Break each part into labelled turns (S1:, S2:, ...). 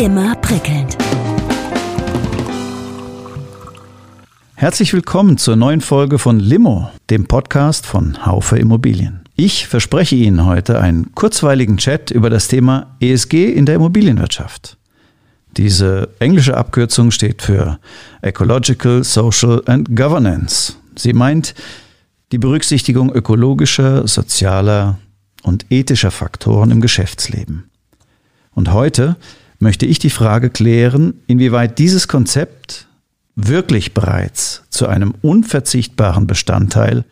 S1: Immer prickelnd.
S2: Herzlich willkommen zur neuen Folge von Limo, dem Podcast von Haufe Immobilien. Ich verspreche Ihnen heute einen kurzweiligen Chat über das Thema ESG in der Immobilienwirtschaft. Diese englische Abkürzung steht für Ecological, Social and Governance. Sie meint die Berücksichtigung ökologischer, sozialer und ethischer Faktoren im Geschäftsleben. Und heute möchte ich die Frage klären, inwieweit dieses Konzept wirklich bereits zu einem unverzichtbaren Bestandteil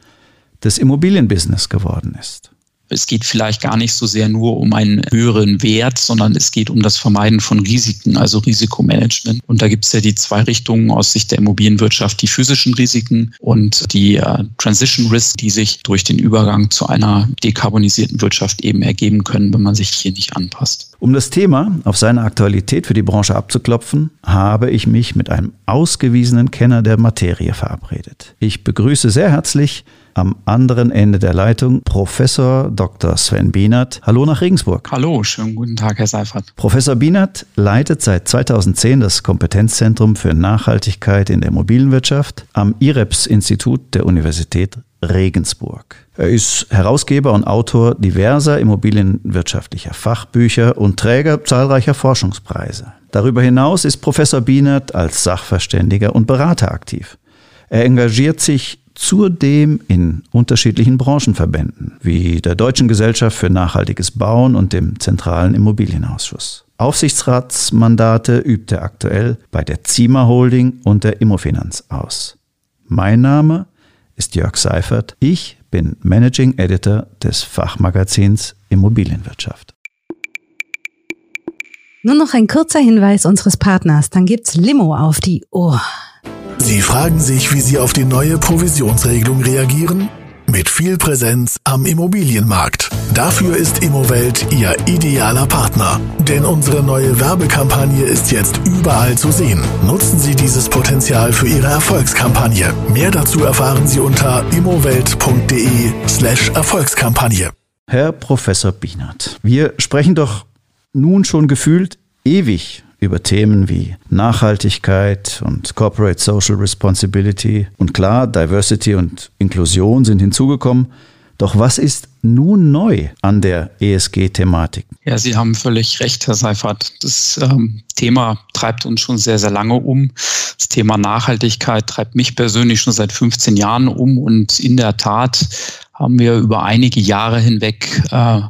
S2: des Immobilienbusiness geworden ist.
S3: Es geht vielleicht gar nicht so sehr nur um einen höheren Wert, sondern es geht um das Vermeiden von Risiken, also Risikomanagement. Und da gibt es ja die zwei Richtungen aus Sicht der Immobilienwirtschaft, die physischen Risiken und die äh, Transition Risk, die sich durch den Übergang zu einer dekarbonisierten Wirtschaft eben ergeben können, wenn man sich hier nicht anpasst.
S2: Um das Thema auf seine Aktualität für die Branche abzuklopfen, habe ich mich mit einem ausgewiesenen Kenner der Materie verabredet. Ich begrüße sehr herzlich am anderen Ende der Leitung Professor Dr. Sven Bienert. Hallo nach Regensburg.
S3: Hallo, schönen guten Tag, Herr Seifert.
S2: Professor Bienert leitet seit 2010 das Kompetenzzentrum für Nachhaltigkeit in der Immobilienwirtschaft am IREPS-Institut der Universität Regensburg. Er ist Herausgeber und Autor diverser immobilienwirtschaftlicher Fachbücher und Träger zahlreicher Forschungspreise. Darüber hinaus ist Professor Bienert als Sachverständiger und Berater aktiv. Er engagiert sich zudem in unterschiedlichen Branchenverbänden, wie der Deutschen Gesellschaft für nachhaltiges Bauen und dem Zentralen Immobilienausschuss. Aufsichtsratsmandate übt er aktuell bei der Zima Holding und der Immofinanz aus. Mein Name ist Jörg Seifert. Ich bin Managing Editor des Fachmagazins Immobilienwirtschaft.
S1: Nur noch ein kurzer Hinweis unseres Partners, dann gibt's Limo auf die Ohr.
S4: Sie fragen sich, wie Sie auf die neue Provisionsregelung reagieren? Mit viel Präsenz am Immobilienmarkt. Dafür ist Immowelt Ihr idealer Partner. Denn unsere neue Werbekampagne ist jetzt überall zu sehen. Nutzen Sie dieses Potenzial für Ihre Erfolgskampagne. Mehr dazu erfahren Sie unter immowelt.de slash Erfolgskampagne.
S2: Herr Professor Bienert, wir sprechen doch nun schon gefühlt ewig über Themen wie Nachhaltigkeit und Corporate Social Responsibility. Und klar, Diversity und Inklusion sind hinzugekommen. Doch was ist nun neu an der ESG-Thematik?
S3: Ja, Sie haben völlig recht, Herr Seifert. Das ähm, Thema treibt uns schon sehr, sehr lange um. Das Thema Nachhaltigkeit treibt mich persönlich schon seit 15 Jahren um. Und in der Tat haben wir über einige Jahre hinweg äh,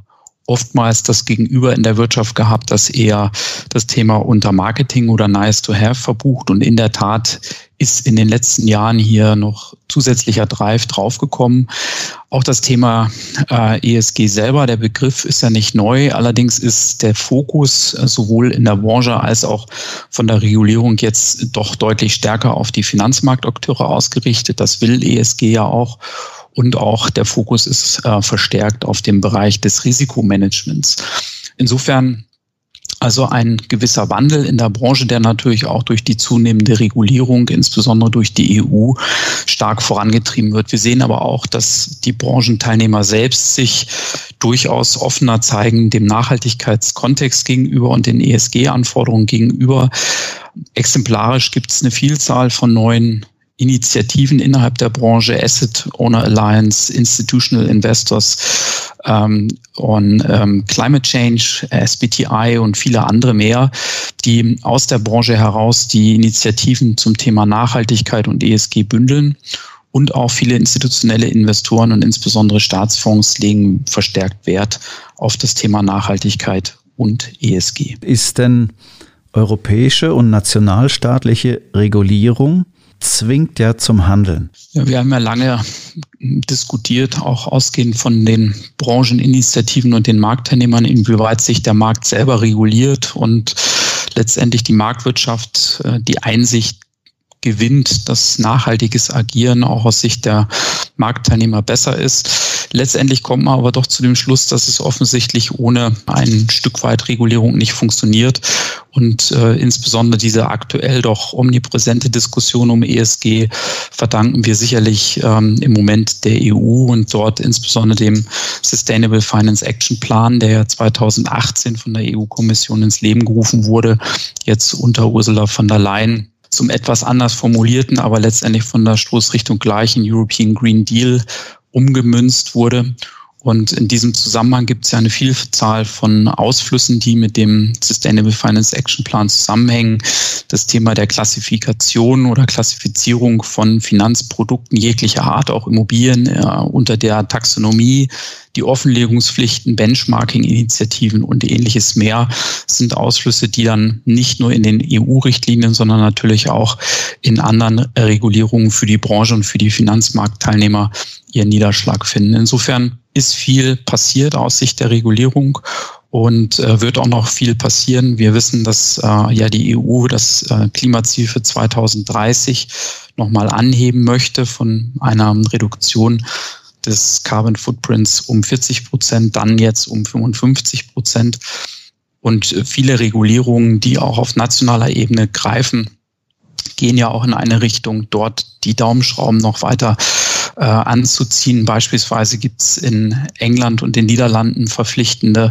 S3: oftmals das Gegenüber in der Wirtschaft gehabt, das eher das Thema unter Marketing oder Nice to Have verbucht. Und in der Tat ist in den letzten Jahren hier noch zusätzlicher Drive draufgekommen. Auch das Thema äh, ESG selber, der Begriff ist ja nicht neu. Allerdings ist der Fokus äh, sowohl in der Branche als auch von der Regulierung jetzt doch deutlich stärker auf die Finanzmarktakteure ausgerichtet. Das will ESG ja auch und auch der Fokus ist äh, verstärkt auf dem Bereich des Risikomanagements. Insofern also ein gewisser Wandel in der Branche, der natürlich auch durch die zunehmende Regulierung, insbesondere durch die EU, stark vorangetrieben wird. Wir sehen aber auch, dass die Branchenteilnehmer selbst sich durchaus offener zeigen dem Nachhaltigkeitskontext gegenüber und den ESG-Anforderungen gegenüber. Exemplarisch gibt es eine Vielzahl von neuen Initiativen innerhalb der Branche, Asset Owner Alliance, Institutional Investors ähm, on ähm, Climate Change, SBTI und viele andere mehr, die aus der Branche heraus die Initiativen zum Thema Nachhaltigkeit und ESG bündeln. Und auch viele institutionelle Investoren und insbesondere Staatsfonds legen verstärkt Wert auf das Thema Nachhaltigkeit und ESG.
S2: Ist denn europäische und nationalstaatliche Regulierung zwingt ja zum Handeln.
S3: Ja, wir haben ja lange diskutiert, auch ausgehend von den Brancheninitiativen und den Marktteilnehmern, inwieweit sich der Markt selber reguliert. Und letztendlich die Marktwirtschaft äh, die Einsicht gewinnt, dass nachhaltiges Agieren auch aus Sicht der Marktteilnehmer besser ist. Letztendlich kommt man aber doch zu dem Schluss, dass es offensichtlich ohne ein Stück weit Regulierung nicht funktioniert. Und äh, insbesondere diese aktuell doch omnipräsente Diskussion um ESG verdanken wir sicherlich ähm, im Moment der EU und dort insbesondere dem Sustainable Finance Action Plan, der ja 2018 von der EU-Kommission ins Leben gerufen wurde, jetzt unter Ursula von der Leyen zum etwas anders formulierten, aber letztendlich von der Stoßrichtung gleichen European Green Deal umgemünzt wurde. Und in diesem Zusammenhang gibt es ja eine Vielzahl von Ausflüssen, die mit dem Sustainable Finance Action Plan zusammenhängen. Das Thema der Klassifikation oder Klassifizierung von Finanzprodukten jeglicher Art, auch Immobilien äh, unter der Taxonomie, die Offenlegungspflichten, Benchmarking-Initiativen und ähnliches mehr sind Ausflüsse, die dann nicht nur in den EU-Richtlinien, sondern natürlich auch in anderen Regulierungen für die Branche und für die Finanzmarktteilnehmer ihren Niederschlag finden. Insofern ist viel passiert aus Sicht der Regulierung und äh, wird auch noch viel passieren. Wir wissen, dass äh, ja die EU das äh, Klimaziel für 2030 nochmal anheben möchte von einer Reduktion des Carbon Footprints um 40 Prozent, dann jetzt um 55 Prozent. Und viele Regulierungen, die auch auf nationaler Ebene greifen, gehen ja auch in eine Richtung, dort die Daumenschrauben noch weiter äh, anzuziehen. Beispielsweise gibt es in England und den Niederlanden verpflichtende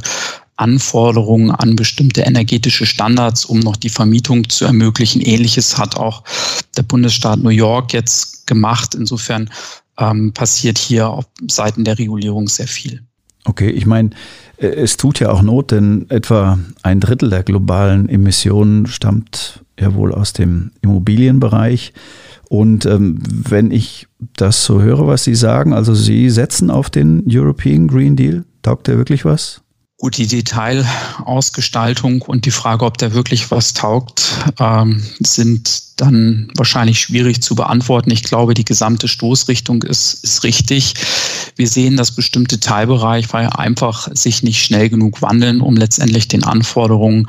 S3: Anforderungen an bestimmte energetische Standards, um noch die Vermietung zu ermöglichen. Ähnliches hat auch der Bundesstaat New York jetzt gemacht. Insofern ähm, passiert hier auf Seiten der Regulierung sehr viel.
S2: Okay, ich meine, äh, es tut ja auch Not, denn etwa ein Drittel der globalen Emissionen stammt ja wohl aus dem Immobilienbereich. Und ähm, wenn ich das so höre, was Sie sagen, also Sie setzen auf den European Green Deal, taugt der wirklich was?
S3: Gut, die Detailausgestaltung und die Frage, ob der wirklich was taugt, ähm, sind dann wahrscheinlich schwierig zu beantworten. Ich glaube, die gesamte Stoßrichtung ist, ist richtig. Wir sehen, dass bestimmte Teilbereiche einfach sich nicht schnell genug wandeln, um letztendlich den Anforderungen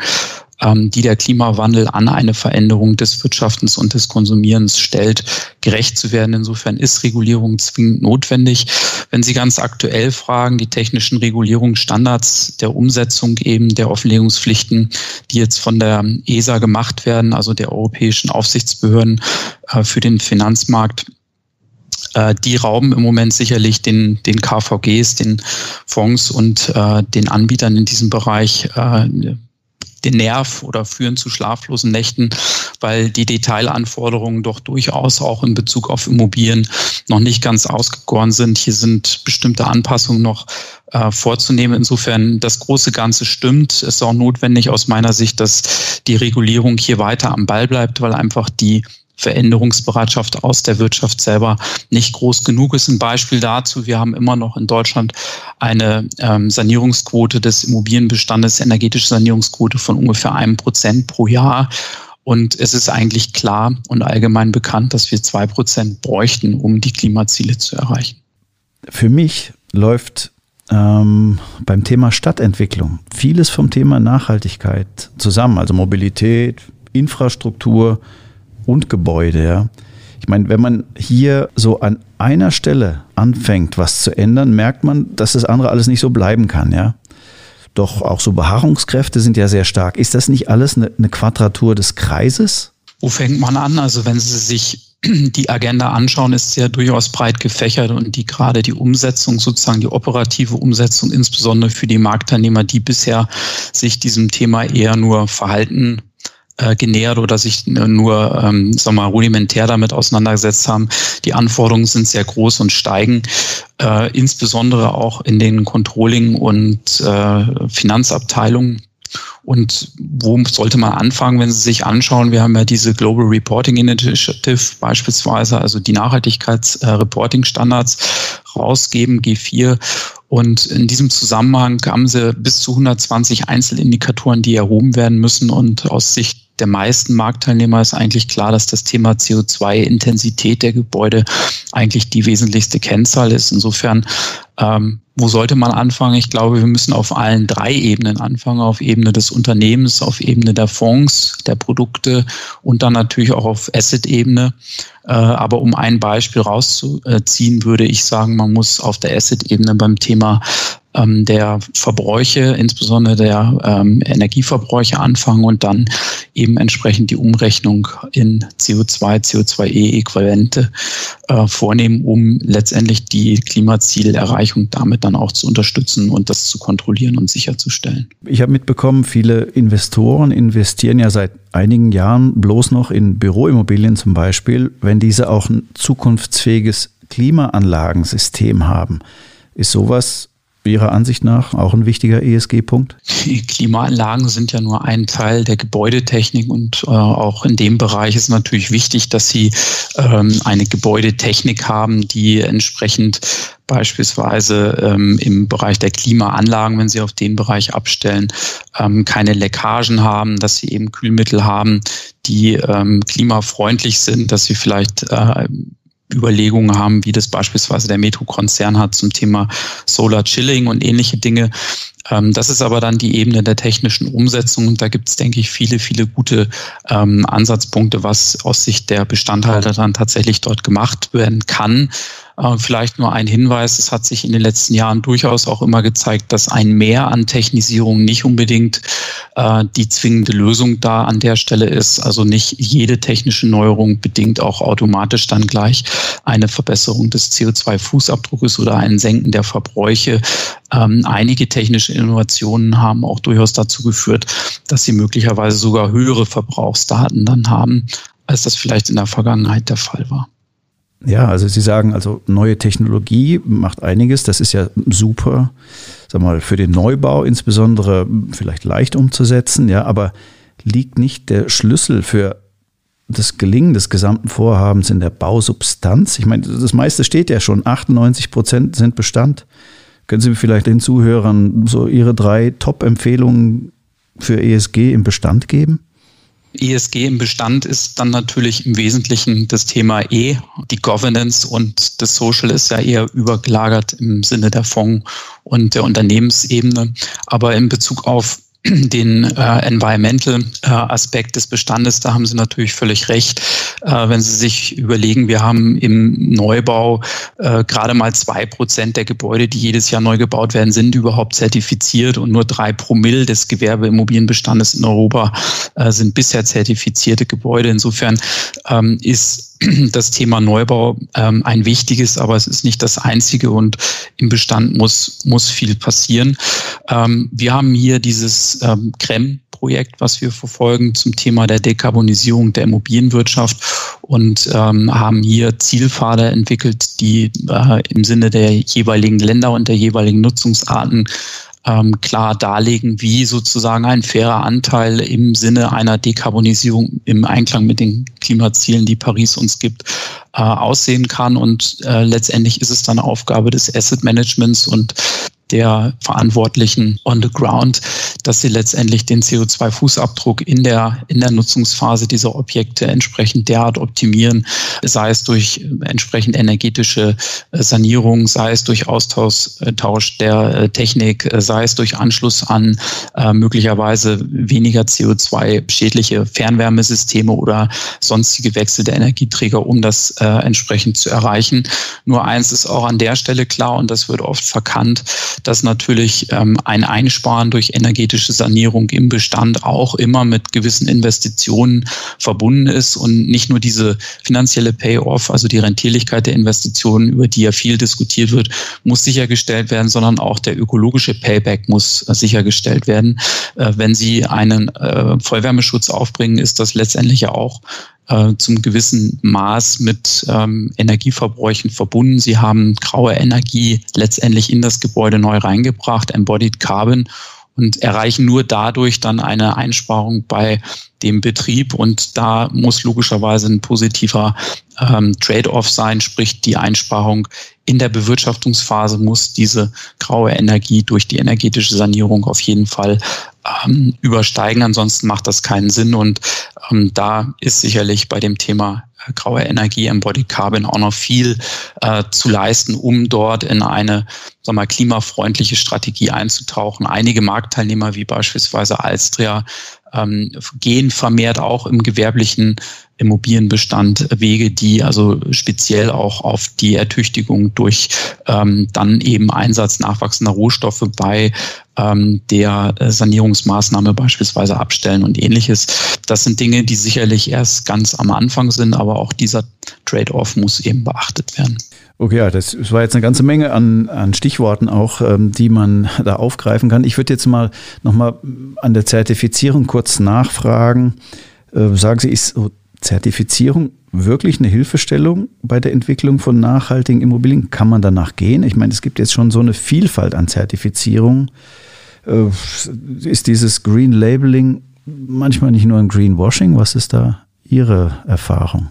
S3: die der Klimawandel an eine Veränderung des Wirtschaftens und des Konsumierens stellt, gerecht zu werden. Insofern ist Regulierung zwingend notwendig. Wenn Sie ganz aktuell fragen, die technischen Regulierungsstandards der Umsetzung eben der Offenlegungspflichten, die jetzt von der ESA gemacht werden, also der europäischen Aufsichtsbehörden äh, für den Finanzmarkt, äh, die rauben im Moment sicherlich den, den KVGs, den Fonds und äh, den Anbietern in diesem Bereich äh, den Nerv oder führen zu schlaflosen Nächten, weil die Detailanforderungen doch durchaus auch in Bezug auf Immobilien noch nicht ganz ausgegoren sind. Hier sind bestimmte Anpassungen noch äh, vorzunehmen. Insofern das große Ganze stimmt. Es ist auch notwendig aus meiner Sicht, dass die Regulierung hier weiter am Ball bleibt, weil einfach die Veränderungsbereitschaft aus der Wirtschaft selber nicht groß genug ist. Ein Beispiel dazu, wir haben immer noch in Deutschland eine ähm, Sanierungsquote des Immobilienbestandes, energetische Sanierungsquote von ungefähr einem Prozent pro Jahr. Und es ist eigentlich klar und allgemein bekannt, dass wir zwei Prozent bräuchten, um die Klimaziele zu erreichen.
S2: Für mich läuft ähm, beim Thema Stadtentwicklung vieles vom Thema Nachhaltigkeit zusammen, also Mobilität, Infrastruktur, und Gebäude. Ja. Ich meine, wenn man hier so an einer Stelle anfängt, was zu ändern, merkt man, dass das andere alles nicht so bleiben kann. Ja. Doch auch so Beharrungskräfte sind ja sehr stark. Ist das nicht alles eine, eine Quadratur des Kreises?
S3: Wo fängt man an? Also wenn Sie sich die Agenda anschauen, ist ja durchaus breit gefächert und die gerade die Umsetzung, sozusagen die operative Umsetzung, insbesondere für die Marktteilnehmer, die bisher sich diesem Thema eher nur verhalten äh, genähert oder sich nur ähm, sag mal, rudimentär damit auseinandergesetzt haben. Die Anforderungen sind sehr groß und steigen, äh, insbesondere auch in den Controlling- und äh, Finanzabteilungen. Und wo sollte man anfangen, wenn Sie sich anschauen? Wir haben ja diese Global Reporting Initiative beispielsweise, also die Nachhaltigkeitsreporting-Standards rausgeben, G4. Und in diesem Zusammenhang haben sie bis zu 120 Einzelindikatoren, die erhoben werden müssen. Und aus Sicht der meisten Marktteilnehmer ist eigentlich klar, dass das Thema CO2-Intensität der Gebäude eigentlich die wesentlichste Kennzahl ist. Insofern ähm, wo sollte man anfangen? Ich glaube, wir müssen auf allen drei Ebenen anfangen, auf Ebene des Unternehmens, auf Ebene der Fonds, der Produkte und dann natürlich auch auf Asset-Ebene. Äh, aber um ein Beispiel rauszuziehen, würde ich sagen, man muss auf der Asset-Ebene beim Thema ähm, der Verbräuche, insbesondere der ähm, Energieverbräuche anfangen und dann eben entsprechend die Umrechnung in CO2, CO2e-Äquivalente äh, vornehmen, um letztendlich die Klimazielerreichung damit dann auch zu unterstützen und das zu kontrollieren und sicherzustellen.
S2: Ich habe mitbekommen, viele Investoren investieren ja seit einigen Jahren bloß noch in Büroimmobilien zum Beispiel, wenn diese auch ein zukunftsfähiges Klimaanlagensystem haben. Ist sowas Ihrer Ansicht nach auch ein wichtiger ESG-Punkt?
S3: Klimaanlagen sind ja nur ein Teil der Gebäudetechnik und äh, auch in dem Bereich ist natürlich wichtig, dass Sie ähm, eine Gebäudetechnik haben, die entsprechend beispielsweise ähm, im Bereich der Klimaanlagen, wenn Sie auf den Bereich abstellen, ähm, keine Leckagen haben, dass Sie eben Kühlmittel haben, die ähm, klimafreundlich sind, dass Sie vielleicht äh, Überlegungen haben, wie das beispielsweise der Metro-Konzern hat zum Thema Solar Chilling und ähnliche Dinge. Ähm, das ist aber dann die Ebene der technischen Umsetzung und da gibt es, denke ich, viele, viele gute ähm, Ansatzpunkte, was aus Sicht der Bestandhalter dann tatsächlich dort gemacht werden kann. Äh, vielleicht nur ein Hinweis, es hat sich in den letzten Jahren durchaus auch immer gezeigt, dass ein Mehr an Technisierung nicht unbedingt äh, die zwingende Lösung da an der Stelle ist. Also nicht jede technische Neuerung bedingt auch automatisch dann gleich eine Verbesserung des CO2-Fußabdruckes oder ein Senken der Verbräuche. Ähm, einige technische Innovationen haben auch durchaus dazu geführt, dass sie möglicherweise sogar höhere Verbrauchsdaten dann haben, als das vielleicht in der Vergangenheit der Fall war.
S2: Ja, also Sie sagen, also neue Technologie macht einiges. Das ist ja super, sag mal, für den Neubau insbesondere vielleicht leicht umzusetzen. Ja, aber liegt nicht der Schlüssel für das Gelingen des gesamten Vorhabens in der Bausubstanz? Ich meine, das meiste steht ja schon. 98 Prozent sind Bestand. Können Sie vielleicht den Zuhörern so Ihre drei Top-Empfehlungen für ESG im Bestand geben?
S3: ESG im Bestand ist dann natürlich im Wesentlichen das Thema E. Die Governance und das Social ist ja eher übergelagert im Sinne der Fonds und der Unternehmensebene. Aber in Bezug auf den äh, Environmental äh, Aspekt des Bestandes, da haben Sie natürlich völlig recht. Äh, wenn Sie sich überlegen, wir haben im Neubau äh, gerade mal zwei Prozent der Gebäude, die jedes Jahr neu gebaut werden, sind überhaupt zertifiziert und nur drei Promille des Gewerbeimmobilienbestandes in Europa äh, sind bisher zertifizierte Gebäude. Insofern ähm, ist das Thema Neubau ähm, ein wichtiges, aber es ist nicht das einzige und im Bestand muss, muss viel passieren. Ähm, wir haben hier dieses ähm, CREM Projekt, was wir verfolgen zum Thema der Dekarbonisierung der Immobilienwirtschaft und ähm, haben hier Zielpfade entwickelt, die äh, im Sinne der jeweiligen Länder und der jeweiligen Nutzungsarten ähm, klar darlegen, wie sozusagen ein fairer Anteil im Sinne einer Dekarbonisierung im Einklang mit den Klimazielen, die Paris uns gibt, äh, aussehen kann. Und äh, letztendlich ist es dann Aufgabe des Asset Managements und der Verantwortlichen on the ground, dass sie letztendlich den CO2-Fußabdruck in der, in der Nutzungsphase dieser Objekte entsprechend derart optimieren, sei es durch entsprechend energetische äh, Sanierung, sei es durch Austausch der äh, Technik, äh, sei es durch Anschluss an äh, möglicherweise weniger CO2-schädliche Fernwärmesysteme oder sonstige Wechsel der Energieträger, um das äh, entsprechend zu erreichen. Nur eins ist auch an der Stelle klar und das wird oft verkannt, dass natürlich ähm, ein Einsparen durch energetische Sanierung im Bestand auch immer mit gewissen Investitionen verbunden ist und nicht nur diese finanzielle Payoff, also die Rentierlichkeit der Investitionen, über die ja viel diskutiert wird, muss sichergestellt werden, sondern auch der ökologische Payback muss äh, sichergestellt werden. Äh, wenn Sie einen äh, Vollwärmeschutz aufbringen, ist das letztendlich ja auch äh, zum gewissen Maß mit ähm, Energieverbräuchen verbunden. Sie haben graue Energie letztendlich in das Gebäude neu reingebracht, Embodied Carbon und erreichen nur dadurch dann eine Einsparung bei dem Betrieb. Und da muss logischerweise ein positiver ähm, Trade-off sein, sprich die Einsparung in der Bewirtschaftungsphase muss diese graue Energie durch die energetische Sanierung auf jeden Fall ähm, übersteigen. Ansonsten macht das keinen Sinn. Und ähm, da ist sicherlich bei dem Thema graue Energie, Embodied Carbon auch noch viel äh, zu leisten, um dort in eine sag mal, klimafreundliche Strategie einzutauchen. Einige Marktteilnehmer wie beispielsweise Alstria ähm, gehen vermehrt auch im gewerblichen Immobilienbestand Wege, die also speziell auch auf die Ertüchtigung durch ähm, dann eben Einsatz nachwachsender Rohstoffe bei ähm, der äh, Sanierungsmaßnahme beispielsweise abstellen und ähnliches. Das sind Dinge, die sicherlich erst ganz am Anfang sind, aber auch dieser Trade-off muss eben beachtet werden.
S2: Okay, ja, das war jetzt eine ganze Menge an, an Stichworten auch, ähm, die man da aufgreifen kann. Ich würde jetzt mal nochmal an der Zertifizierung kurz nachfragen. Äh, sagen Sie, ist Zertifizierung wirklich eine Hilfestellung bei der Entwicklung von nachhaltigen Immobilien? Kann man danach gehen? Ich meine, es gibt jetzt schon so eine Vielfalt an Zertifizierungen. Äh, ist dieses Green Labeling manchmal nicht nur ein Greenwashing? Was ist da Ihre Erfahrung?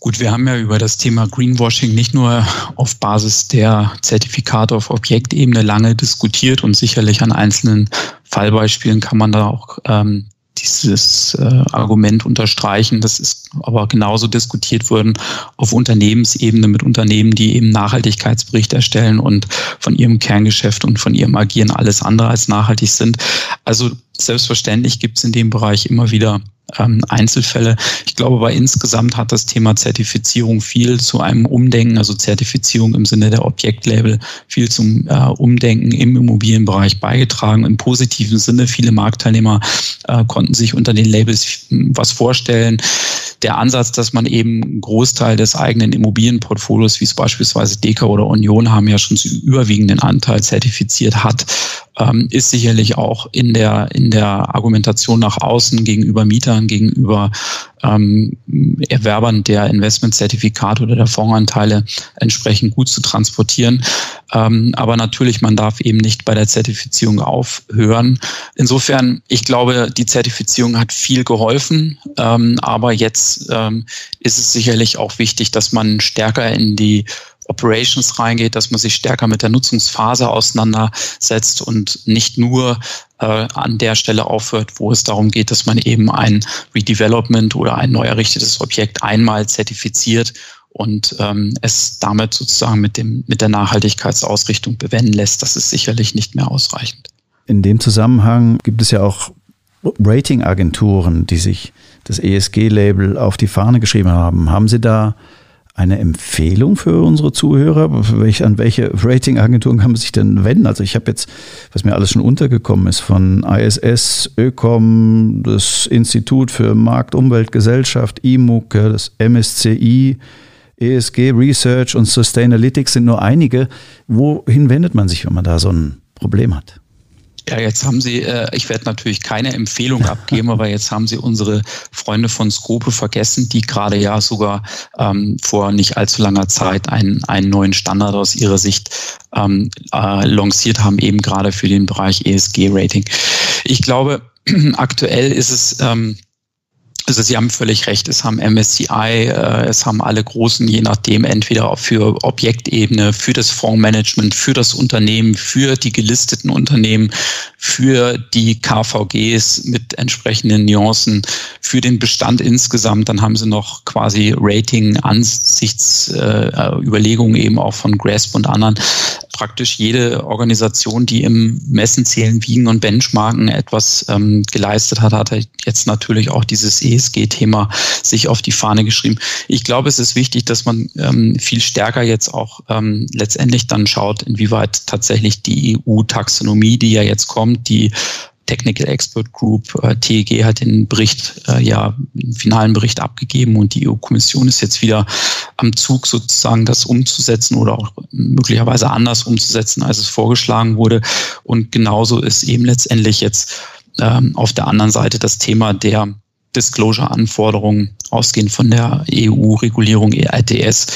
S3: Gut, wir haben ja über das Thema Greenwashing nicht nur auf Basis der Zertifikate auf Objektebene lange diskutiert und sicherlich an einzelnen Fallbeispielen kann man da auch ähm, dieses äh, Argument unterstreichen. Das ist aber genauso diskutiert worden auf Unternehmensebene mit Unternehmen, die eben Nachhaltigkeitsbericht erstellen und von ihrem Kerngeschäft und von ihrem Agieren alles andere als nachhaltig sind. Also selbstverständlich gibt es in dem Bereich immer wieder ähm, Einzelfälle. Ich glaube, aber insgesamt hat das Thema Zertifizierung viel zu einem Umdenken, also Zertifizierung im Sinne der Objektlabel, viel zum äh, Umdenken im Immobilienbereich beigetragen. Im positiven Sinne, viele Marktteilnehmer äh, konnten sich unter den Labels was vorstellen. Der Ansatz, dass man eben einen Großteil des eigenen Immobilienportfolios, wie es beispielsweise Deka oder Union haben, ja schon zu überwiegenden Anteil zertifiziert hat, ähm, ist sicherlich auch in der, in der Argumentation nach außen gegenüber Mietern, gegenüber ähm, Erwerbern der Investmentzertifikate oder der Fondsanteile entsprechend gut zu transportieren. Ähm, aber natürlich, man darf eben nicht bei der Zertifizierung aufhören. Insofern, ich glaube, die Zertifizierung hat viel geholfen, ähm, aber jetzt ähm, ist es sicherlich auch wichtig, dass man stärker in die Operations reingeht, dass man sich stärker mit der Nutzungsphase auseinandersetzt und nicht nur äh, an der Stelle aufhört, wo es darum geht, dass man eben ein Redevelopment oder ein neu errichtetes Objekt einmal zertifiziert und ähm, es damit sozusagen mit, dem, mit der Nachhaltigkeitsausrichtung bewenden lässt. Das ist sicherlich nicht mehr ausreichend.
S2: In dem Zusammenhang gibt es ja auch Ratingagenturen, die sich das ESG-Label auf die Fahne geschrieben haben. Haben Sie da eine Empfehlung für unsere Zuhörer? an welche Ratingagenturen kann man sich denn wenden? Also ich habe jetzt, was mir alles schon untergekommen ist, von ISS, Ökom, das Institut für Markt, Umwelt, Gesellschaft, IMUC, das MSCI, ESG Research und Sustainalytics sind nur einige. Wohin wendet man sich, wenn man da so ein Problem hat?
S3: Ja, jetzt haben Sie, äh, ich werde natürlich keine Empfehlung abgeben, aber jetzt haben Sie unsere Freunde von Scope vergessen, die gerade ja sogar ähm, vor nicht allzu langer Zeit einen, einen neuen Standard aus ihrer Sicht ähm, äh, lanciert haben, eben gerade für den Bereich ESG-Rating. Ich glaube, aktuell ist es ähm, also Sie haben völlig recht, es haben MSCI, äh, es haben alle großen, je nachdem, entweder für Objektebene, für das Fondsmanagement, für das Unternehmen, für die gelisteten Unternehmen, für die KVGs mit entsprechenden Nuancen, für den Bestand insgesamt. Dann haben sie noch quasi Rating-Ansichtsüberlegungen eben auch von GRASP und anderen. Praktisch jede Organisation, die im Messen, Zählen, Wiegen und Benchmarken etwas ähm, geleistet hat, hat jetzt natürlich auch dieses ESG-Thema sich auf die Fahne geschrieben. Ich glaube, es ist wichtig, dass man ähm, viel stärker jetzt auch ähm, letztendlich dann schaut, inwieweit tatsächlich die EU-Taxonomie, die ja jetzt kommt, die Technical Expert Group, äh, TEG, hat den Bericht, äh, ja, den finalen Bericht abgegeben und die EU-Kommission ist jetzt wieder am Zug, sozusagen das umzusetzen oder auch möglicherweise anders umzusetzen, als es vorgeschlagen wurde. Und genauso ist eben letztendlich jetzt ähm, auf der anderen Seite das Thema der Disclosure-Anforderungen ausgehend von der EU-Regulierung EITS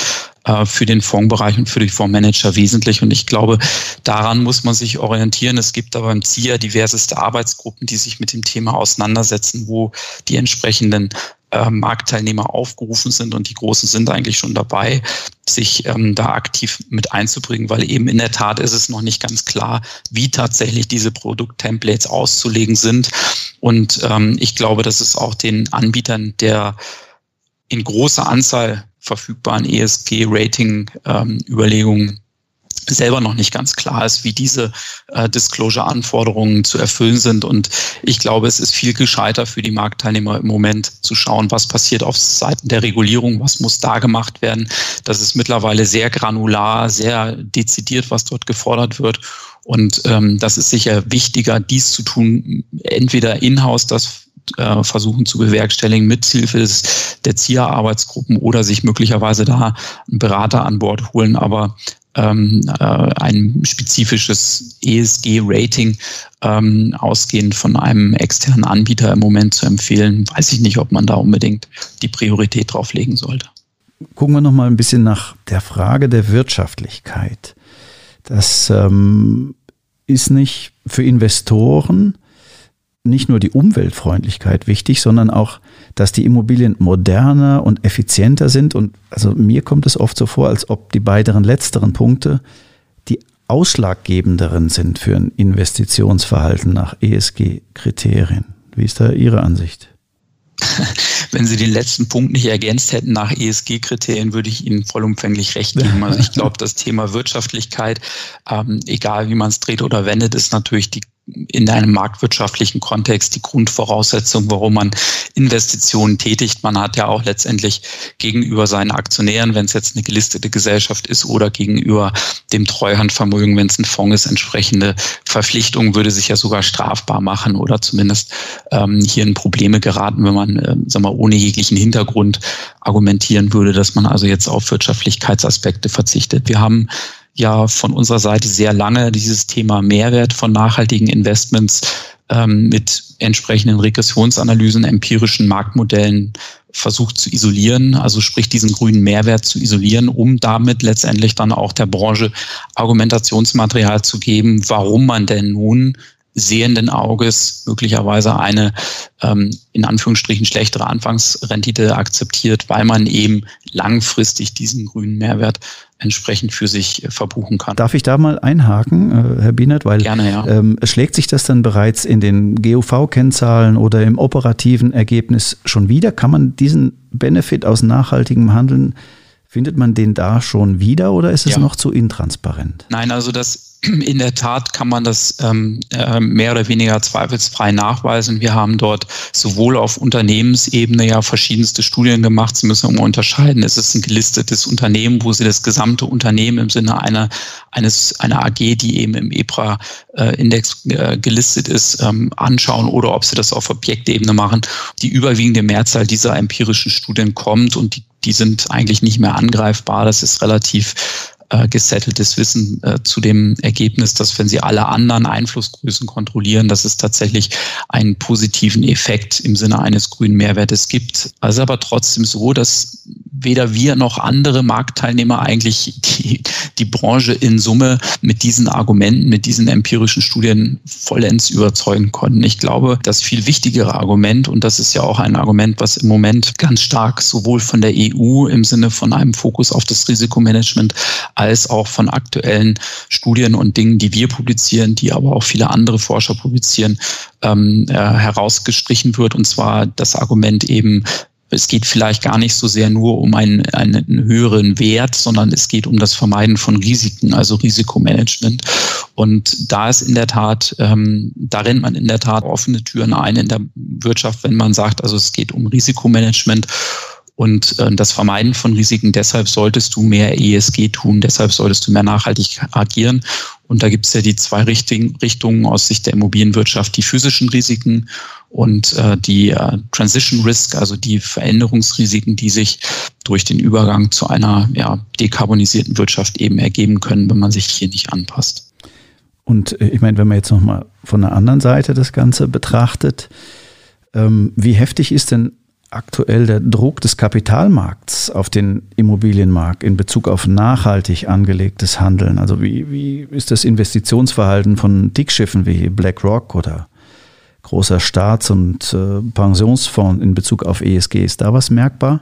S3: äh, für den Fondsbereich und für die Fondsmanager wesentlich. Und ich glaube, daran muss man sich orientieren. Es gibt aber im ZIA diverseste Arbeitsgruppen, die sich mit dem Thema auseinandersetzen, wo die entsprechenden äh, Marktteilnehmer aufgerufen sind und die Großen sind eigentlich schon dabei, sich ähm, da aktiv mit einzubringen, weil eben in der Tat ist es noch nicht ganz klar, wie tatsächlich diese Produkttemplates auszulegen sind. Und ähm, ich glaube, dass es auch den Anbietern der in großer Anzahl verfügbaren ESG-Rating-Überlegungen ähm, selber noch nicht ganz klar ist, wie diese äh, Disclosure-Anforderungen zu erfüllen sind. Und ich glaube, es ist viel gescheiter für die Marktteilnehmer im Moment zu schauen, was passiert auf Seiten der Regulierung, was muss da gemacht werden. Das ist mittlerweile sehr granular, sehr dezidiert, was dort gefordert wird. Und ähm, das ist sicher wichtiger, dies zu tun, entweder in-house das äh, versuchen zu bewerkstelligen mit Hilfe des, der ZIA-Arbeitsgruppen oder sich möglicherweise da einen Berater an Bord holen. Aber ähm, äh, ein spezifisches ESG-Rating ähm, ausgehend von einem externen Anbieter im Moment zu empfehlen, weiß ich nicht, ob man da unbedingt die Priorität drauf legen sollte.
S2: Gucken wir noch mal ein bisschen nach der Frage der Wirtschaftlichkeit. Das ähm, ist nicht für Investoren nicht nur die Umweltfreundlichkeit wichtig, sondern auch, dass die Immobilien moderner und effizienter sind. Und also mir kommt es oft so vor, als ob die beiden letzteren Punkte die ausschlaggebenderen sind für ein Investitionsverhalten nach ESG-Kriterien. Wie ist da Ihre Ansicht?
S3: Wenn Sie den letzten Punkt nicht ergänzt hätten nach ESG-Kriterien, würde ich Ihnen vollumfänglich recht geben. Also ich glaube, das Thema Wirtschaftlichkeit, ähm, egal wie man es dreht oder wendet, ist natürlich die in einem marktwirtschaftlichen Kontext die Grundvoraussetzung, warum man Investitionen tätigt. Man hat ja auch letztendlich gegenüber seinen Aktionären, wenn es jetzt eine gelistete Gesellschaft ist oder gegenüber dem Treuhandvermögen, wenn es ein Fonds ist, entsprechende Verpflichtungen würde sich ja sogar strafbar machen oder zumindest ähm, hier in Probleme geraten, wenn man, äh, sag mal, ohne jeglichen Hintergrund argumentieren würde, dass man also jetzt auf Wirtschaftlichkeitsaspekte verzichtet. Wir haben ja von unserer Seite sehr lange dieses Thema Mehrwert von nachhaltigen Investments ähm, mit entsprechenden Regressionsanalysen, empirischen Marktmodellen versucht zu isolieren, also sprich diesen grünen Mehrwert zu isolieren, um damit letztendlich dann auch der Branche Argumentationsmaterial zu geben, warum man denn nun sehenden Auges möglicherweise eine ähm, in Anführungsstrichen schlechtere Anfangsrendite akzeptiert, weil man eben langfristig diesen grünen Mehrwert entsprechend für sich äh, verbuchen kann.
S2: Darf ich da mal einhaken, äh, Herr Bienert? Weil Gerne, ja. ähm, schlägt sich das dann bereits in den GUV-Kennzahlen oder im operativen Ergebnis schon wieder? Kann man diesen Benefit aus nachhaltigem Handeln Findet man den da schon wieder oder ist es ja. noch zu intransparent?
S3: Nein, also das in der Tat kann man das ähm, äh, mehr oder weniger zweifelsfrei nachweisen. Wir haben dort sowohl auf Unternehmensebene ja verschiedenste Studien gemacht. Sie müssen immer unterscheiden. Es ist ein gelistetes Unternehmen, wo Sie das gesamte Unternehmen im Sinne einer, eines, einer AG, die eben im EPRA-Index äh, gelistet ist, ähm, anschauen oder ob Sie das auf Objektebene machen. Die überwiegende Mehrzahl dieser empirischen Studien kommt und die die sind eigentlich nicht mehr angreifbar. Das ist relativ äh, gesetteltes Wissen äh, zu dem Ergebnis, dass wenn Sie alle anderen Einflussgrößen kontrollieren, dass es tatsächlich einen positiven Effekt im Sinne eines grünen Mehrwertes gibt. Also aber trotzdem so, dass weder wir noch andere Marktteilnehmer eigentlich die, die Branche in Summe mit diesen Argumenten, mit diesen empirischen Studien vollends überzeugen konnten. Ich glaube, das viel wichtigere Argument, und das ist ja auch ein Argument, was im Moment ganz stark sowohl von der EU im Sinne von einem Fokus auf das Risikomanagement als auch von aktuellen Studien und Dingen, die wir publizieren, die aber auch viele andere Forscher publizieren, ähm, äh, herausgestrichen wird. Und zwar das Argument eben, es geht vielleicht gar nicht so sehr nur um einen, einen höheren Wert, sondern es geht um das Vermeiden von Risiken, also Risikomanagement. Und da ist in der Tat, ähm, da rennt man in der Tat offene Türen ein in der Wirtschaft, wenn man sagt, also es geht um Risikomanagement und äh, das Vermeiden von Risiken. Deshalb solltest du mehr ESG tun, deshalb solltest du mehr nachhaltig agieren. Und da gibt es ja die zwei Richtungen aus Sicht der Immobilienwirtschaft, die physischen Risiken und äh, die äh, Transition Risk, also die Veränderungsrisiken, die sich durch den Übergang zu einer ja, dekarbonisierten Wirtschaft eben ergeben können, wenn man sich hier nicht anpasst.
S2: Und ich meine, wenn man jetzt nochmal von der anderen Seite das Ganze betrachtet, ähm, wie heftig ist denn aktuell der Druck des Kapitalmarkts auf den Immobilienmarkt in Bezug auf nachhaltig angelegtes Handeln? Also wie, wie ist das Investitionsverhalten von Dickschiffen wie BlackRock oder großer Staats- und äh, Pensionsfonds in Bezug auf ESG? Ist da was merkbar?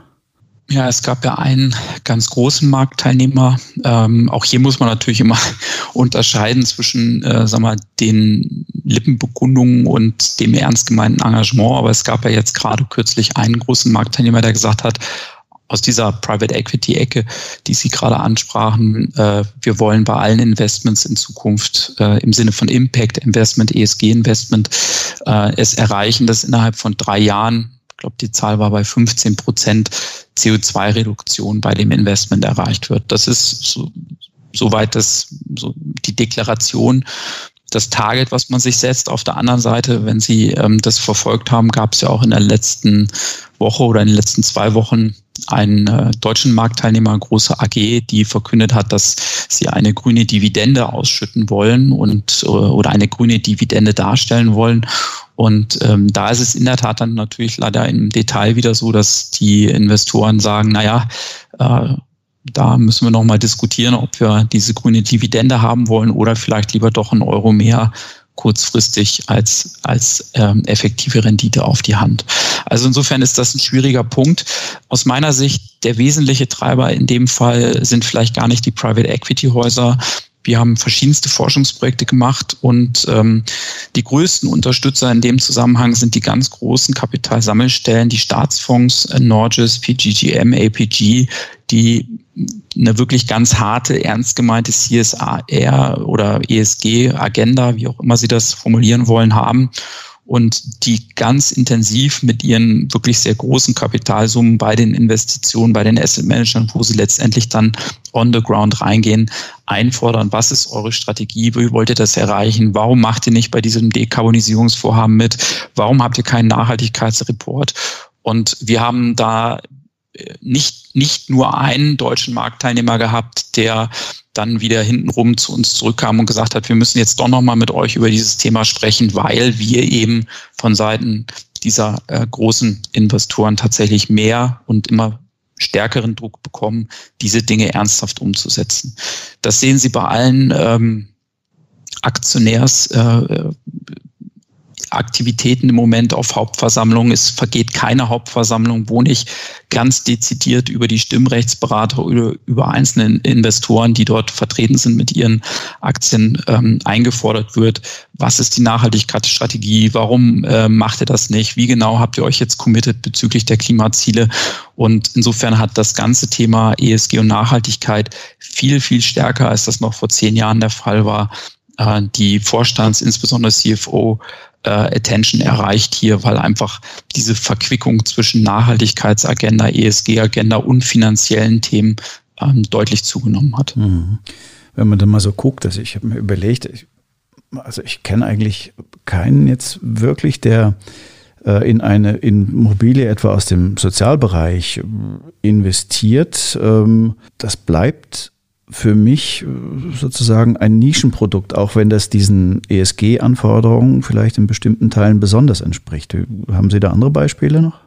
S3: Ja, es gab ja einen ganz großen Marktteilnehmer. Ähm, auch hier muss man natürlich immer unterscheiden zwischen, äh, sag mal, den Lippenbekundungen und dem ernst gemeinten Engagement. Aber es gab ja jetzt gerade kürzlich einen großen Marktteilnehmer, der gesagt hat, aus dieser Private Equity Ecke, die Sie gerade ansprachen. Äh, wir wollen bei allen Investments in Zukunft äh, im Sinne von Impact Investment, ESG Investment äh, es erreichen, dass innerhalb von drei Jahren, ich glaube, die Zahl war bei 15 Prozent CO2-Reduktion bei dem Investment erreicht wird. Das ist so, soweit das so die Deklaration das Target, was man sich setzt. Auf der anderen Seite, wenn Sie ähm, das verfolgt haben, gab es ja auch in der letzten Woche oder in den letzten zwei Wochen einen äh, deutschen Marktteilnehmer, große AG, die verkündet hat, dass sie eine grüne Dividende ausschütten wollen und äh, oder eine grüne Dividende darstellen wollen. Und ähm, da ist es in der Tat dann natürlich leider im Detail wieder so, dass die Investoren sagen, naja, äh, da müssen wir nochmal diskutieren, ob wir diese grüne Dividende haben wollen oder vielleicht lieber doch einen Euro mehr kurzfristig als, als ähm, effektive Rendite auf die Hand. Also insofern ist das ein schwieriger Punkt. Aus meiner Sicht, der wesentliche Treiber in dem Fall sind vielleicht gar nicht die Private Equity Häuser, wir haben verschiedenste Forschungsprojekte gemacht und ähm, die größten Unterstützer in dem Zusammenhang sind die ganz großen Kapitalsammelstellen, die Staatsfonds, äh, Norges, PGGM, APG, die eine wirklich ganz harte, ernst gemeinte CSR oder ESG-Agenda, wie auch immer Sie das formulieren wollen, haben und die ganz intensiv mit ihren wirklich sehr großen Kapitalsummen bei den Investitionen, bei den Asset Managern, wo sie letztendlich dann on the ground reingehen, einfordern, was ist eure Strategie, wie wollt ihr das erreichen, warum macht ihr nicht bei diesem Dekarbonisierungsvorhaben mit, warum habt ihr keinen Nachhaltigkeitsreport? Und wir haben da äh, nicht, nicht nur einen deutschen Marktteilnehmer gehabt, der dann wieder hintenrum zu uns zurückkam und gesagt hat, wir müssen jetzt doch nochmal mit euch über dieses Thema sprechen, weil wir eben von Seiten dieser äh, großen Investoren tatsächlich mehr und immer stärkeren Druck bekommen, diese Dinge ernsthaft umzusetzen. Das sehen Sie bei allen ähm, Aktionärs, äh, Aktivitäten im Moment auf Hauptversammlungen. Es vergeht keine Hauptversammlung, wo nicht ganz dezidiert über die Stimmrechtsberater oder über einzelne Investoren, die dort vertreten sind mit ihren Aktien, ähm, eingefordert wird. Was ist die Nachhaltigkeitsstrategie? Warum äh, macht ihr das nicht? Wie genau habt ihr euch jetzt committed bezüglich der Klimaziele? Und insofern hat das ganze Thema ESG und Nachhaltigkeit viel, viel stärker, als das noch vor zehn Jahren der Fall war, äh, die Vorstands-, insbesondere CFO, äh, Attention erreicht hier, weil einfach diese Verquickung zwischen Nachhaltigkeitsagenda, ESG-Agenda und finanziellen Themen ähm, deutlich zugenommen hat. Mhm.
S2: Wenn man dann mal so guckt, also ich habe mir überlegt, ich, also ich kenne eigentlich keinen jetzt wirklich, der äh, in eine Immobilie etwa aus dem Sozialbereich investiert. Ähm, das bleibt für mich äh, sozusagen ein Nischenprodukt, auch wenn das diesen ESG-Anforderungen vielleicht in bestimmten Teilen besonders entspricht. Haben Sie da andere Beispiele noch?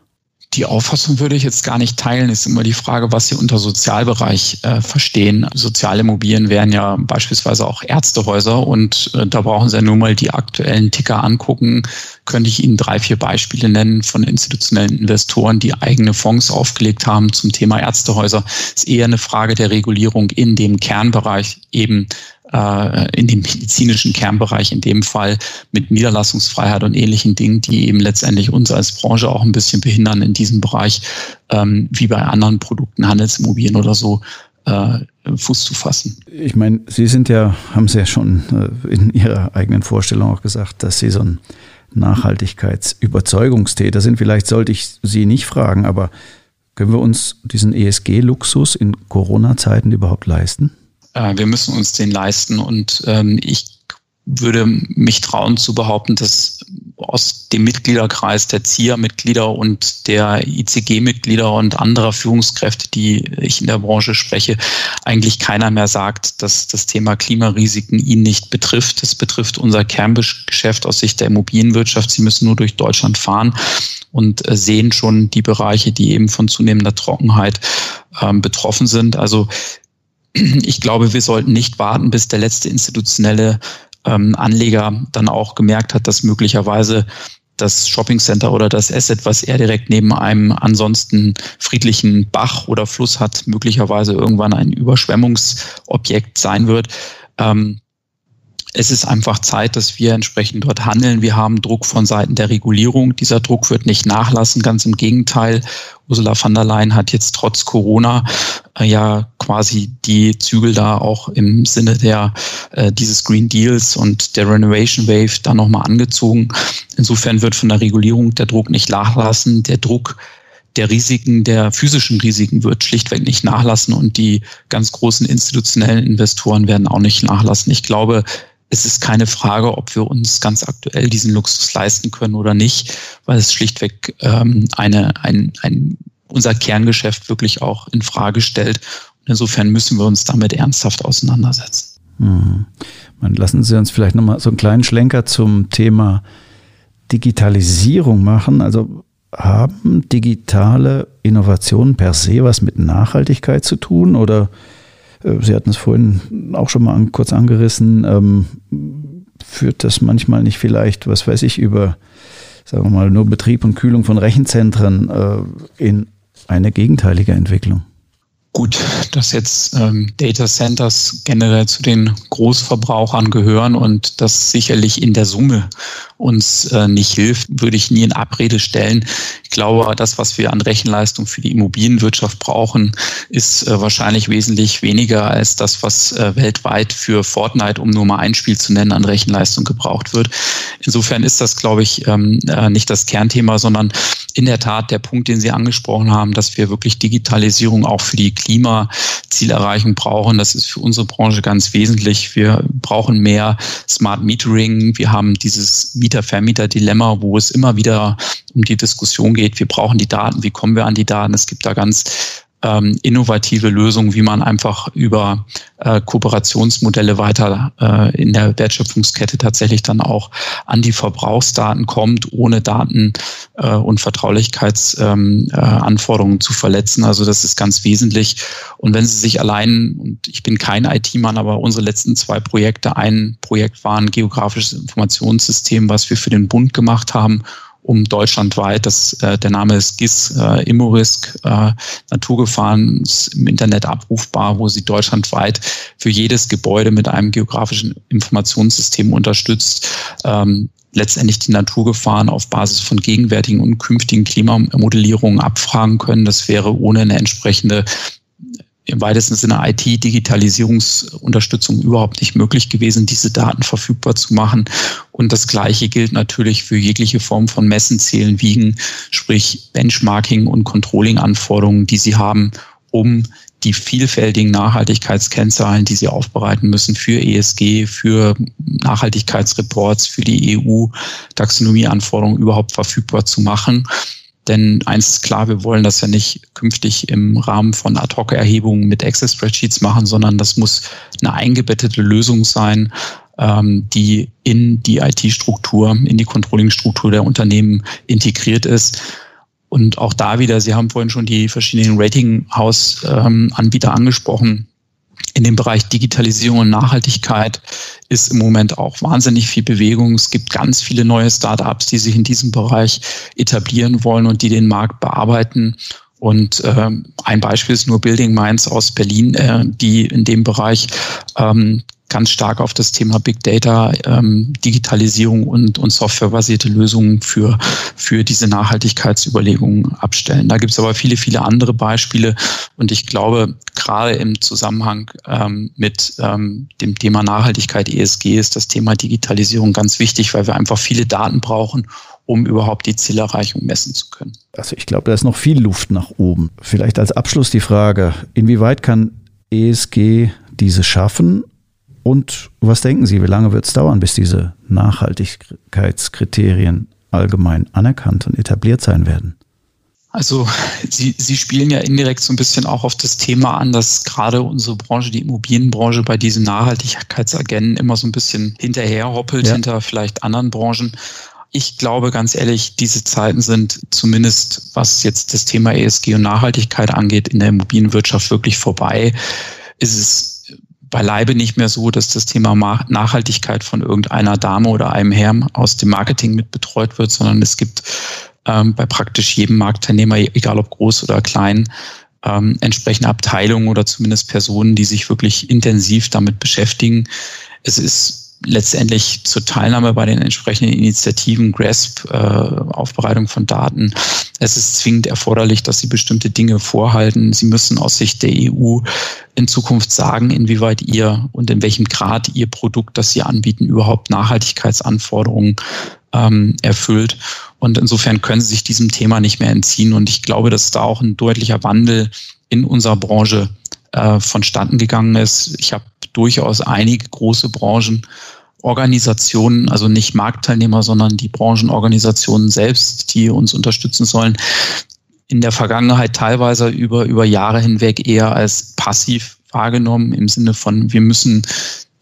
S3: Die Auffassung würde ich jetzt gar nicht teilen. Ist immer die Frage, was Sie unter Sozialbereich äh, verstehen. Sozialimmobilien wären ja beispielsweise auch Ärztehäuser und äh, da brauchen Sie ja nur mal die aktuellen Ticker angucken. Könnte ich Ihnen drei, vier Beispiele nennen von institutionellen Investoren, die eigene Fonds aufgelegt haben zum Thema Ärztehäuser. Ist eher eine Frage der Regulierung in dem Kernbereich eben in dem medizinischen Kernbereich in dem Fall mit Niederlassungsfreiheit und ähnlichen Dingen, die eben letztendlich uns als Branche auch ein bisschen behindern in diesem Bereich, ähm, wie bei anderen Produkten, Handelsimmobilien oder so, äh, Fuß zu fassen.
S2: Ich meine, Sie sind ja, haben Sie ja schon äh, in Ihrer eigenen Vorstellung auch gesagt, dass Sie so ein Nachhaltigkeitsüberzeugungstäter sind. Vielleicht sollte ich Sie nicht fragen, aber können wir uns diesen ESG-Luxus in Corona-Zeiten überhaupt leisten?
S3: Äh, wir müssen uns den leisten. Und ähm, ich würde mich trauen zu behaupten, dass aus dem Mitgliederkreis der ZIA-Mitglieder und der ICG-Mitglieder und anderer Führungskräfte, die ich in der Branche spreche, eigentlich keiner mehr sagt, dass das Thema Klimarisiken ihn nicht betrifft. Es betrifft unser Kerngeschäft aus Sicht der Immobilienwirtschaft. Sie müssen nur durch Deutschland fahren und äh, sehen schon die Bereiche, die eben von zunehmender Trockenheit ähm, betroffen sind. Also ich glaube, wir sollten nicht warten, bis der letzte institutionelle ähm, Anleger dann auch gemerkt hat, dass möglicherweise das Shoppingcenter oder das Asset, was er direkt neben einem ansonsten friedlichen Bach oder Fluss hat, möglicherweise irgendwann ein Überschwemmungsobjekt sein wird. Ähm, es ist einfach Zeit, dass wir entsprechend dort handeln. Wir haben Druck von Seiten der Regulierung. Dieser Druck wird nicht nachlassen, ganz im Gegenteil. Ursula von der Leyen hat jetzt trotz Corona äh, ja quasi die Zügel da auch im Sinne der äh, dieses Green Deals und der Renovation Wave da nochmal angezogen. Insofern wird von der Regulierung der Druck nicht nachlassen. Der Druck der Risiken, der physischen Risiken wird schlichtweg nicht nachlassen und die ganz großen institutionellen Investoren werden auch nicht nachlassen. Ich glaube, es ist keine Frage, ob wir uns ganz aktuell diesen Luxus leisten können oder nicht, weil es schlichtweg ähm, eine, ein, ein, unser Kerngeschäft wirklich auch in Frage stellt. Und insofern müssen wir uns damit ernsthaft auseinandersetzen.
S2: Mhm. lassen Sie uns vielleicht nochmal so einen kleinen Schlenker zum Thema Digitalisierung machen. Also haben digitale Innovationen per se was mit Nachhaltigkeit zu tun oder Sie hatten es vorhin auch schon mal an, kurz angerissen, ähm, führt das manchmal nicht vielleicht, was weiß ich, über, sagen wir mal, nur Betrieb und Kühlung von Rechenzentren äh, in eine gegenteilige Entwicklung?
S3: Gut, dass jetzt ähm, Data Centers generell zu den Großverbrauchern gehören und das sicherlich in der Summe uns äh, nicht hilft, würde ich nie in Abrede stellen. Ich glaube, das, was wir an Rechenleistung für die Immobilienwirtschaft brauchen, ist äh, wahrscheinlich wesentlich weniger als das, was äh, weltweit für Fortnite, um nur mal ein Spiel zu nennen, an Rechenleistung gebraucht wird. Insofern ist das, glaube ich, ähm, äh, nicht das Kernthema, sondern in der Tat der Punkt, den Sie angesprochen haben, dass wir wirklich Digitalisierung auch für die Klimazielerreichung brauchen. Das ist für unsere Branche ganz wesentlich. Wir brauchen mehr Smart Metering. Wir haben dieses Mieter-Vermieter-Dilemma, wo es immer wieder um die Diskussion geht, wir brauchen die Daten, wie kommen wir an die Daten? Es gibt da ganz ähm, innovative Lösungen, wie man einfach über äh, Kooperationsmodelle weiter äh, in der Wertschöpfungskette tatsächlich dann auch an die Verbrauchsdaten kommt, ohne Daten äh, und Vertraulichkeitsanforderungen ähm, äh, zu verletzen. Also das ist ganz wesentlich. Und wenn Sie sich allein, und ich bin kein IT-Mann, aber unsere letzten zwei Projekte, ein Projekt war ein geografisches Informationssystem, was wir für den Bund gemacht haben um deutschlandweit. Das, äh, der Name ist GIS, äh, Immorisk, äh, Naturgefahren ist im Internet abrufbar, wo sie deutschlandweit für jedes Gebäude mit einem geografischen Informationssystem unterstützt. Ähm, letztendlich die Naturgefahren auf Basis von gegenwärtigen und künftigen Klimamodellierungen abfragen können. Das wäre ohne eine entsprechende im weitesten Sinne IT-Digitalisierungsunterstützung überhaupt nicht möglich gewesen, diese Daten verfügbar zu machen. Und das Gleiche gilt natürlich für jegliche Form von Messen, Zählen, Wiegen, sprich Benchmarking und Controlling-Anforderungen, die Sie haben, um die vielfältigen Nachhaltigkeitskennzahlen, die sie aufbereiten müssen für ESG, für Nachhaltigkeitsreports, für die EU-Taxonomieanforderungen überhaupt verfügbar zu machen. Denn eins ist klar, wir wollen das ja nicht künftig im Rahmen von Ad-Hoc-Erhebungen mit Excel-Spreadsheets machen, sondern das muss eine eingebettete Lösung sein, ähm, die in die IT-Struktur, in die Controlling-Struktur der Unternehmen integriert ist. Und auch da wieder, Sie haben vorhin schon die verschiedenen Ratinghouse-Anbieter ähm, angesprochen in dem Bereich Digitalisierung und Nachhaltigkeit ist im Moment auch wahnsinnig viel Bewegung. Es gibt ganz viele neue Startups, die sich in diesem Bereich etablieren wollen und die den Markt bearbeiten. Und äh, ein Beispiel ist nur Building Minds aus Berlin, äh, die in dem Bereich ähm, ganz stark auf das Thema Big Data, ähm, Digitalisierung und, und softwarebasierte Lösungen für, für diese Nachhaltigkeitsüberlegungen abstellen. Da gibt es aber viele, viele andere Beispiele und ich glaube, gerade im Zusammenhang ähm, mit ähm, dem Thema Nachhaltigkeit ESG ist das Thema Digitalisierung ganz wichtig, weil wir einfach viele Daten brauchen, um überhaupt die Zielerreichung messen zu können.
S2: Also ich glaube, da ist noch viel Luft nach oben. Vielleicht als Abschluss die Frage, inwieweit kann ESG diese schaffen und was denken Sie, wie lange wird es dauern, bis diese Nachhaltigkeitskriterien allgemein anerkannt und etabliert sein werden?
S3: Also Sie, Sie spielen ja indirekt so ein bisschen auch auf das Thema an, dass gerade unsere Branche, die Immobilienbranche, bei diesen Nachhaltigkeitsagenten immer so ein bisschen hinterherhoppelt, ja. hinter vielleicht anderen Branchen. Ich glaube ganz ehrlich, diese Zeiten sind zumindest, was jetzt das Thema ESG und Nachhaltigkeit angeht, in der Immobilienwirtschaft wirklich vorbei. Es ist beileibe nicht mehr so, dass das Thema Nachhaltigkeit von irgendeiner Dame oder einem Herrn aus dem Marketing mit betreut wird, sondern es gibt ähm, bei praktisch jedem Marktteilnehmer, egal ob groß oder klein, ähm, entsprechende Abteilungen oder zumindest Personen, die sich wirklich intensiv damit beschäftigen. Es ist letztendlich zur Teilnahme bei den entsprechenden Initiativen GRASP, äh, Aufbereitung von Daten. Es ist zwingend erforderlich, dass sie bestimmte Dinge vorhalten. Sie müssen aus Sicht der EU in Zukunft sagen, inwieweit ihr und in welchem Grad ihr Produkt, das sie anbieten, überhaupt Nachhaltigkeitsanforderungen ähm, erfüllt. Und insofern können sie sich diesem Thema nicht mehr entziehen. Und ich glaube, dass da auch ein deutlicher Wandel in unserer Branche äh, vonstatten gegangen ist. Ich habe durchaus einige große Branchenorganisationen, also nicht Marktteilnehmer, sondern die Branchenorganisationen selbst, die uns unterstützen sollen, in der Vergangenheit teilweise über, über Jahre hinweg eher als passiv wahrgenommen, im Sinne von, wir müssen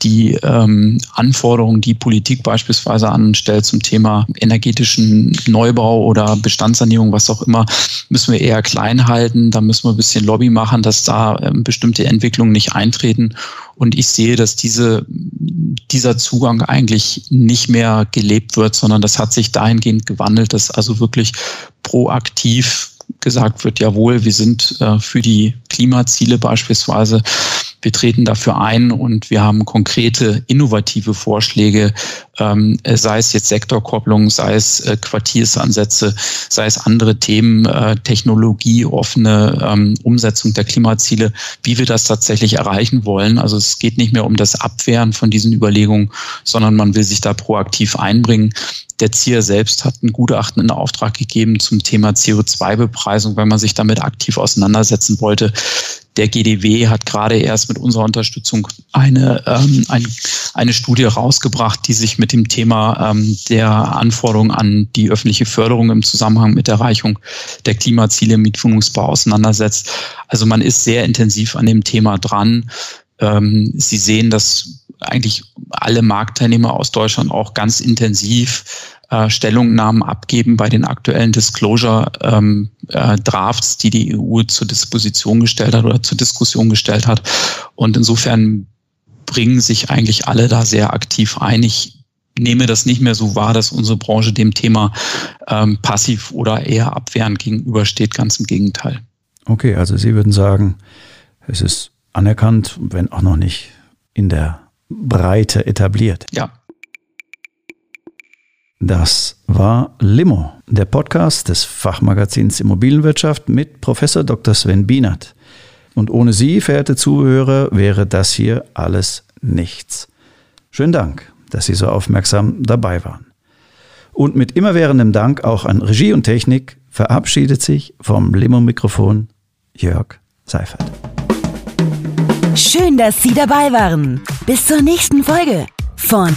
S3: die ähm, Anforderungen, die Politik beispielsweise anstellt zum Thema energetischen Neubau oder Bestandssanierung, was auch immer, müssen wir eher klein halten. Da müssen wir ein bisschen Lobby machen, dass da ähm, bestimmte Entwicklungen nicht eintreten. Und ich sehe, dass diese, dieser Zugang eigentlich nicht mehr gelebt wird, sondern das hat sich dahingehend gewandelt, dass also wirklich proaktiv gesagt wird, jawohl, wir sind äh, für die Klimaziele beispielsweise wir treten dafür ein und wir haben konkrete, innovative Vorschläge, ähm, sei es jetzt Sektorkopplung, sei es äh, Quartiersansätze, sei es andere Themen, äh, Technologie, offene ähm, Umsetzung der Klimaziele, wie wir das tatsächlich erreichen wollen. Also es geht nicht mehr um das Abwehren von diesen Überlegungen, sondern man will sich da proaktiv einbringen. Der ZIA selbst hat ein Gutachten in Auftrag gegeben zum Thema CO2-Bepreisung, weil man sich damit aktiv auseinandersetzen wollte. Der GDW hat gerade erst mit unserer Unterstützung eine, ähm, ein, eine Studie rausgebracht, die sich mit dem Thema ähm, der Anforderungen an die öffentliche Förderung im Zusammenhang mit der Erreichung der Klimaziele im Mietwohnungsbau auseinandersetzt. Also man ist sehr intensiv an dem Thema dran. Ähm, Sie sehen, dass eigentlich alle Marktteilnehmer aus Deutschland auch ganz intensiv äh, Stellungnahmen abgeben bei den aktuellen Disclosure-Drafts, ähm, äh, die die EU zur Disposition gestellt hat oder zur Diskussion gestellt hat. Und insofern bringen sich eigentlich alle da sehr aktiv ein. Ich nehme das nicht mehr so wahr, dass unsere Branche dem Thema ähm, passiv oder eher abwehrend gegenübersteht. Ganz im Gegenteil.
S2: Okay, also Sie würden sagen, es ist anerkannt, wenn auch noch nicht in der Breite etabliert.
S3: Ja,
S2: das war Limo, der Podcast des Fachmagazins Immobilienwirtschaft mit Professor Dr. Sven Bienert. Und ohne Sie, verehrte Zuhörer, wäre das hier alles nichts. Schönen Dank, dass Sie so aufmerksam dabei waren. Und mit immerwährendem Dank auch an Regie und Technik verabschiedet sich vom Limo-Mikrofon Jörg Seifert.
S1: Schön, dass Sie dabei waren. Bis zur nächsten Folge von